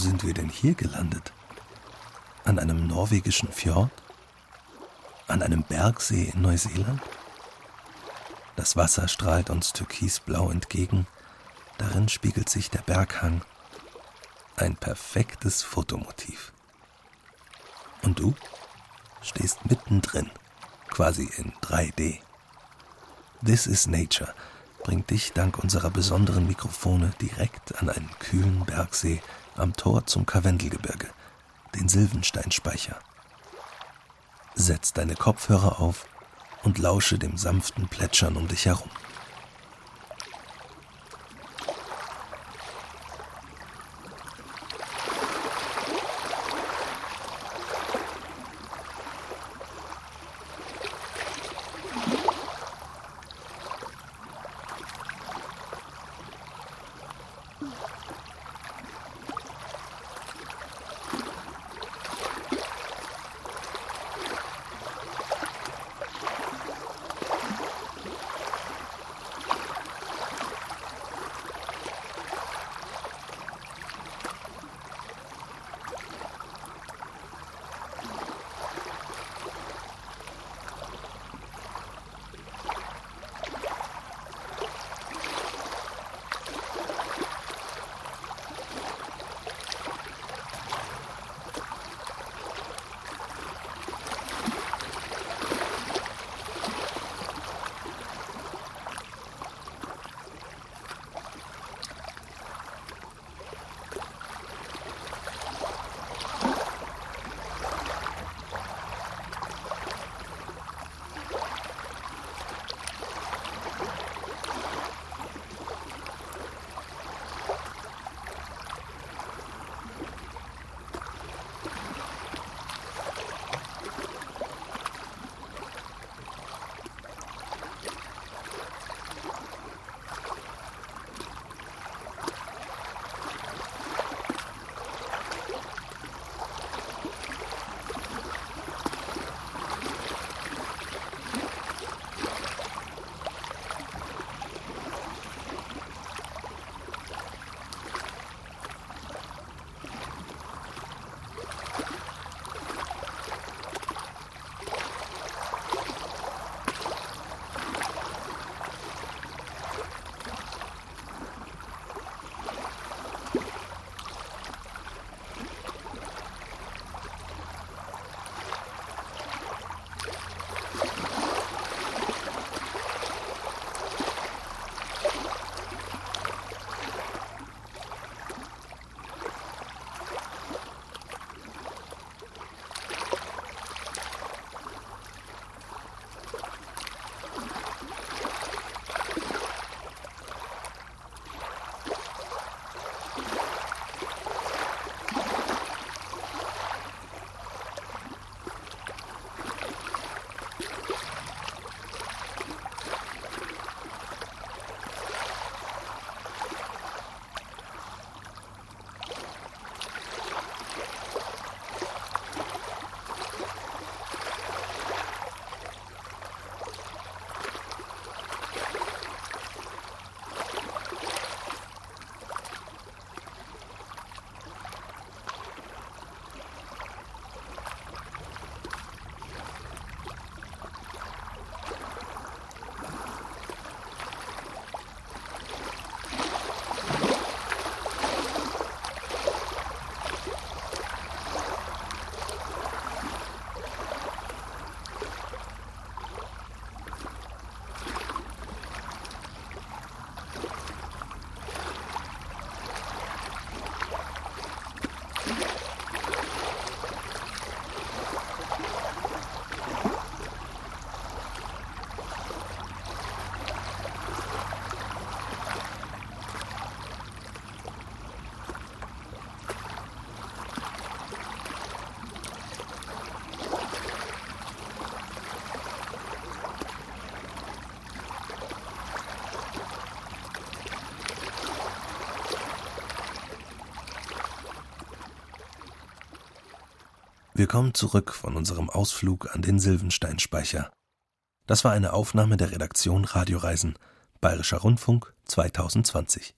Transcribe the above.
Sind wir denn hier gelandet? An einem norwegischen Fjord? An einem Bergsee in Neuseeland? Das Wasser strahlt uns türkisblau entgegen, darin spiegelt sich der Berghang. Ein perfektes Fotomotiv. Und du stehst mittendrin, quasi in 3D. This is Nature bringt dich dank unserer besonderen Mikrofone direkt an einen kühlen Bergsee am Tor zum Karwendelgebirge, den Silvensteinspeicher. Setz deine Kopfhörer auf und lausche dem sanften Plätschern um dich herum. Wir kommen zurück von unserem Ausflug an den Silvensteinspeicher. Das war eine Aufnahme der Redaktion Radioreisen, Bayerischer Rundfunk 2020.